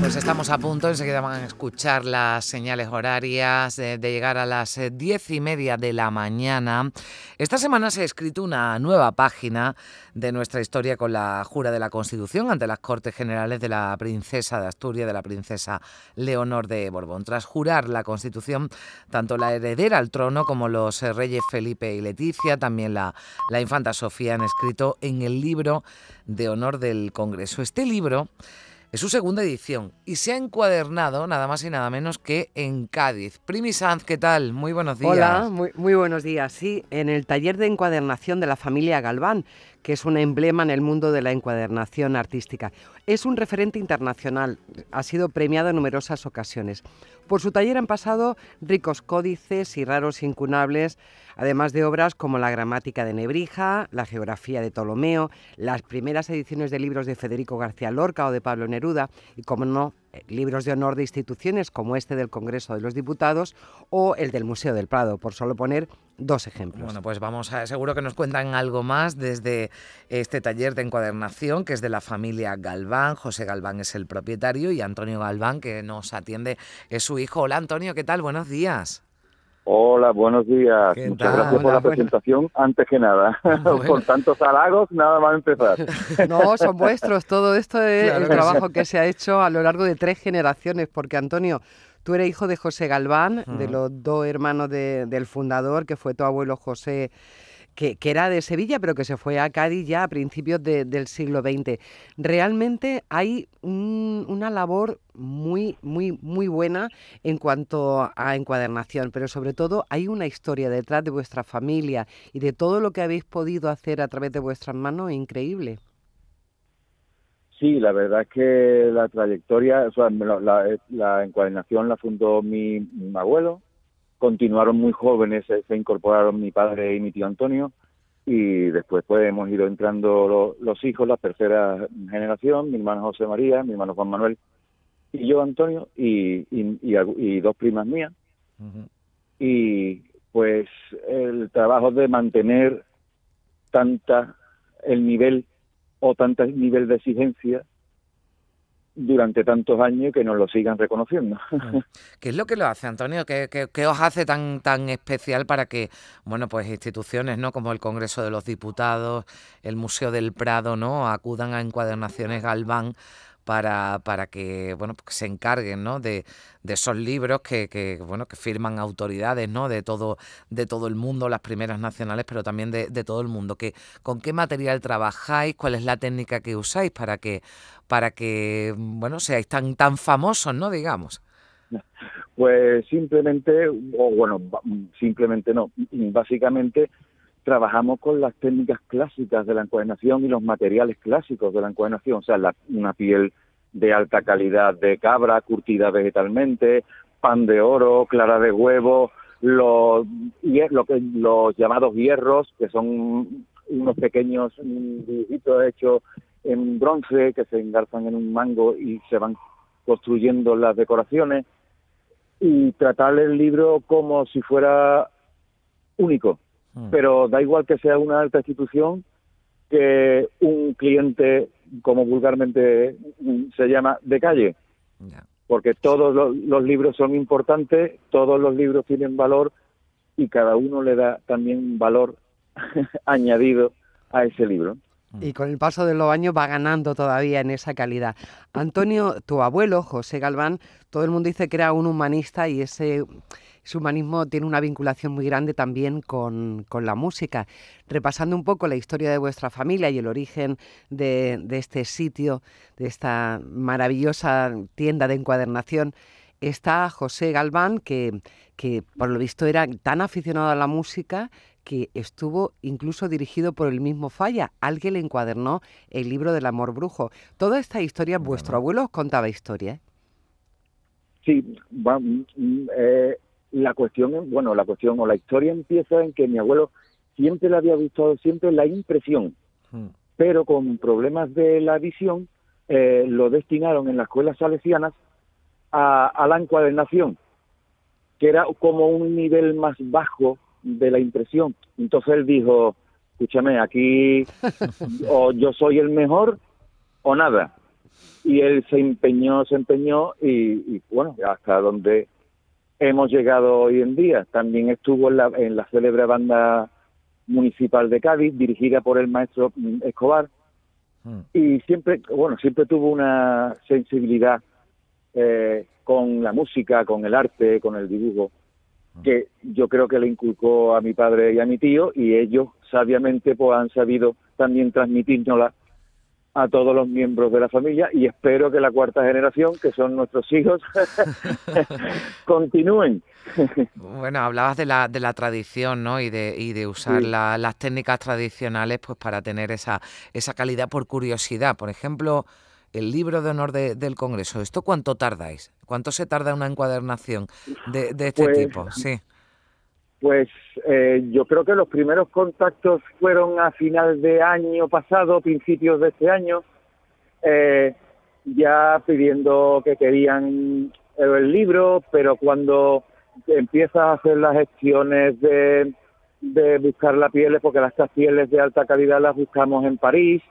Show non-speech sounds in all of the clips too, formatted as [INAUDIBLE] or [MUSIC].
Pues estamos a punto, enseguida van a escuchar las señales horarias de, llegar a las eh, diez y media de la mañana. Esta semana se ha escrito una nueva página de nuestra historia con la jura de la Constitución ante las Cortes Generales de la princesa de Asturias, de la princesa Leonor de Borbón. Tras jurar la Constitución, tanto la heredera al trono como los eh, reyes Felipe y Leticia, también la, la infanta Sofía han escrito en el libro de honor del Congreso. Este libro es su segunda edición y se ha encuadernado nada más y nada menos que en Cádiz. Primi Sanz, ¿qué tal? Muy buenos días. Hola, muy, muy buenos días. Sí, en el taller de encuadernación de la familia Galván, que es un emblema en el mundo de la encuadernación artística. Es un referente internacional, ha sido premiado en numerosas ocasiones. Por su taller han pasado ricos códices y raros incunables además de obras como la gramática de Nebrija, la geografía de Ptolomeo, las primeras ediciones de libros de Federico García Lorca o de Pablo Neruda, y como no, eh, libros de honor de instituciones como este del Congreso de los Diputados o el del Museo del Prado, por solo poner dos ejemplos. Bueno, pues vamos a, seguro que nos cuentan algo más desde este taller de encuadernación que es de la familia Galván. José Galván es el propietario y Antonio Galván, que nos atiende, es su hijo. Hola Antonio, ¿qué tal? Buenos días. Hola, buenos días. Muchas gracias por la presentación. Antes que nada, [LAUGHS] por tantos halagos, nada más empezar. [LAUGHS] No, son vuestros. Todo esto es el trabajo que se ha hecho a lo largo de tres generaciones, porque Antonio, tú eres hijo de José Galván, de los dos hermanos del fundador, que fue tu abuelo José que, era de Sevilla, pero que se fue a Cádiz ya a principios del siglo XX. Realmente hay una labor muy, muy, muy buena en cuanto a encuadernación, pero sobre todo hay una historia detrás de vuestra familia y de todo lo que habéis podido hacer a través de vuestras manos increíble. Sí, la verdad es que la trayectoria, o sea, la, la encuadernación la fundó mi abuelo, continuaron muy jóvenes, se, incorporaron mi padre y mi tío Antonio, y después pues hemos ido entrando los hijos, la tercera generación, mi hermano José María, mi hermano Juan Manuel y yo Antonio, y, y, dos primas mías. Y pues el trabajo de mantener tanta el nivel o tanto nivel de exigencia durante tantos años que nos lo sigan reconociendo. [LAUGHS] ¿Qué es lo que lo hace, Antonio? ¿Qué, qué, os hace tan, tan especial para que, bueno, pues instituciones, ¿no? Como el Congreso de los Diputados, el Museo del Prado, ¿no? Acudan a encuadernaciones Galván para, para que bueno pues se encarguen ¿no? de, de esos libros que, que, bueno que firman autoridades ¿no? de todo de todo el mundo las primeras nacionales pero también de, de, todo el mundo. Que con qué material trabajáis cuál es la técnica que usáis para que para que bueno seáis tan tan famosos no digamos [LAUGHS] pues simplemente o bueno simplemente no. Básicamente trabajamos con las técnicas clásicas de la encuadernación y los materiales clásicos de la encuadernación, o sea, una piel de alta calidad de cabra, curtida vegetalmente, pan de oro, clara de huevo, los, los llamados hierros, que son unos pequeños dibujitos hechos en bronce que se engarzan en un mango y se van construyendo las decoraciones y tratar el libro como si fuera único, Mm. pero da igual que sea una alta institución que un cliente, como vulgarmente se llama, de calle. Porque todos los, libros son importantes, todos los libros tienen valor y cada uno le da también valor [LAUGHS] añadido a ese libro. Mm. Y con el paso de los años va ganando todavía en esa calidad. Antonio, tu abuelo, José Galván, todo el mundo dice que era un humanista y ese humanismo tiene una vinculación muy grande también con, la música. Repasando un poco la historia de vuestra familia y el origen de, este sitio, de esta maravillosa tienda de encuadernación, está José Galván, que, que por lo visto era tan aficionado a la música que estuvo incluso dirigido por el mismo Falla. Alguien le encuadernó el libro del amor brujo. Toda esta historia, vuestro abuelo os contaba historia. ¿eh? Sí, va, mm, eh, la cuestión, bueno, la cuestión o la historia empieza en que mi abuelo siempre le había gustado siempre la impresión, hmm. pero con problemas de la visión eh, lo destinaron en las escuelas salesianas a, a la encuadernación, que era como un nivel más bajo de la impresión. Entonces él dijo, escúchame, aquí [LAUGHS] o yo soy el mejor o nada. Y él se empeñó, se empeñó y, y bueno, hasta donde hemos llegado hoy en día. También estuvo en la, en la célebre banda municipal de Cádiz, dirigida por el maestro Escobar, Mm. y siempre, bueno, siempre tuvo una sensibilidad eh, con la música, con el arte, con el dibujo, que yo creo que le inculcó a mi padre y a mi tío, y ellos sabiamente pues han sabido también transmitírnosla a todos los miembros de la familia y espero que la cuarta generación, que son nuestros hijos, [LAUGHS] [LAUGHS] continúen. Bueno, hablabas de la, de la tradición, ¿no? Y de, y de usar Sí. la- las técnicas tradicionales pues para tener esa, esa calidad por curiosidad. Por ejemplo, el libro de honor de- del Congreso. ¿Esto cuánto tardáis? ¿Cuánto se tarda una encuadernación de, de este Pues, tipo? Sí. Pues eh, yo creo que los primeros contactos fueron a final de año pasado, principios de este año, eh, ya pidiendo que querían el libro, pero cuando empiezas a hacer las gestiones de, de buscar las pieles, porque las pieles de alta calidad las buscamos en París,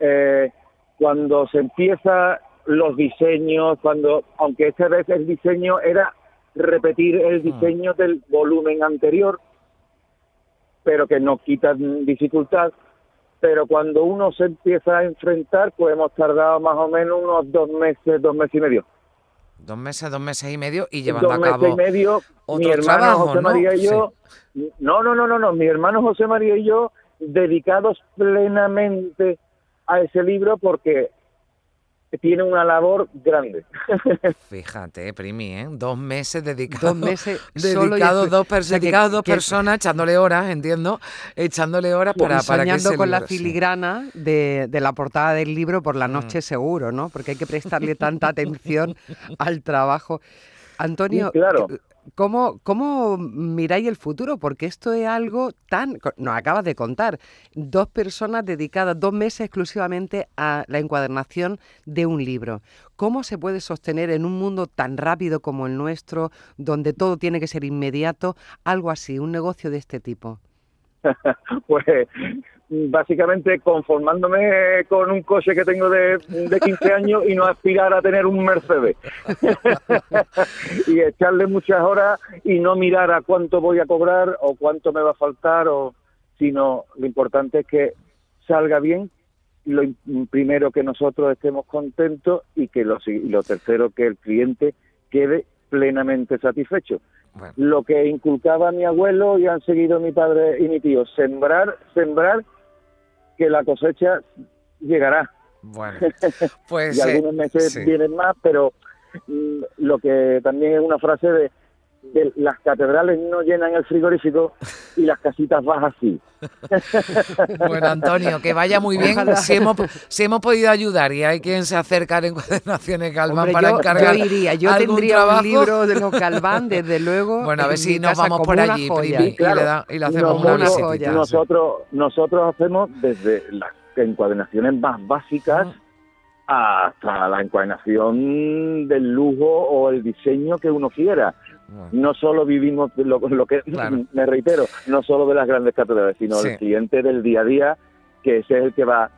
eh, cuando se empieza los diseños, cuando, aunque esta vez el diseño era repetir el diseño del volumen anterior, pero que no quita dificultad. Pero cuando uno se empieza a enfrentar, pues hemos tardado más o menos unos dos meses, dos meses y medio. Dos meses, dos meses y medio y llevando dos a meses cabo. y medio, mi hermano trabajo, José ¿no? María y yo, no, no, no, no, no, mi hermano José María y yo dedicados plenamente a ese libro porque tiene una labor grande. [LAUGHS] Fíjate, Primi, ¿eh? Dos meses dedicados. Dos meses [LAUGHS] dedicados dos, o pers- sea, que- dedicados dos que- personas, echándole horas, entiendo, echándole horas para, para que soñando ese con la libro- sí. filigrana de, de la portada del libro por la Mm. noche seguro, ¿no? Porque hay que prestarle tanta atención [LAUGHS] al trabajo. Antonio, Sí, claro. eh, ¿cómo, ¿cómo miráis el futuro? Porque esto es algo tan... Nos acabas de contar, dos personas dedicadas dos meses exclusivamente a la encuadernación de un libro. ¿Cómo se puede sostener en un mundo tan rápido como el nuestro, donde todo tiene que ser inmediato, algo así, un negocio de este tipo? [LAUGHS] pues básicamente conformándome con un coche que tengo de, de 15 años y no aspirar a tener un Mercedes. [LAUGHS] y echarle muchas horas y no mirar a cuánto voy a cobrar o cuánto me va a faltar, o sino lo importante es que salga bien lo im- primero que nosotros estemos contentos y que lo, y lo tercero que el cliente quede plenamente satisfecho Bueno, lo que inculcaba mi abuelo y han seguido mi padre y mi tío, sembrar, sembrar, que la cosecha llegará. bueno. [LAUGHS] Pues y eh, algunos meses sí. vienen más, pero mm, lo que también es una frase de, de las catedrales no llenan el frigorífico y las casitas bajas sí. [LAUGHS] Bueno, Antonio, que vaya muy bien. Si hemos, si hemos podido ayudar y hay quien se acerca en Encuadernaciones Galván Hombre, para yo, encargar yo iría, yo algún tendría trabajo. un libro de los Galván, desde luego. Bueno, a ver si nos vamos por allí, joya. Y, Claro. le da- y le hacemos Como una sí. Nosotros, nosotros hacemos desde las encuadernaciones más básicas hasta la encuadernación del lujo o el diseño que uno quiera. Bueno, no solo vivimos de lo, lo que Claro. [LAUGHS] me reitero no solo de las grandes catedrales sino Sí. el cliente del día a día que ese es el que va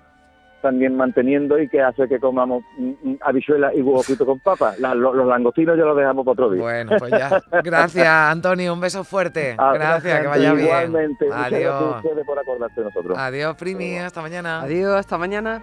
también manteniendo y que hace que comamos mm, mm, habichuelas y huevo frito con papa La- lo- los langostinos ya los dejamos para otro día Bueno, pues ya. [LAUGHS] Gracias, Antonio. Un beso fuerte. Ah, Gracias, que vaya bien. igualmente muchas gracias a Adiós. ustedes por acordarse de nosotros Adiós, Primi. Hasta mañana. Adiós, hasta mañana.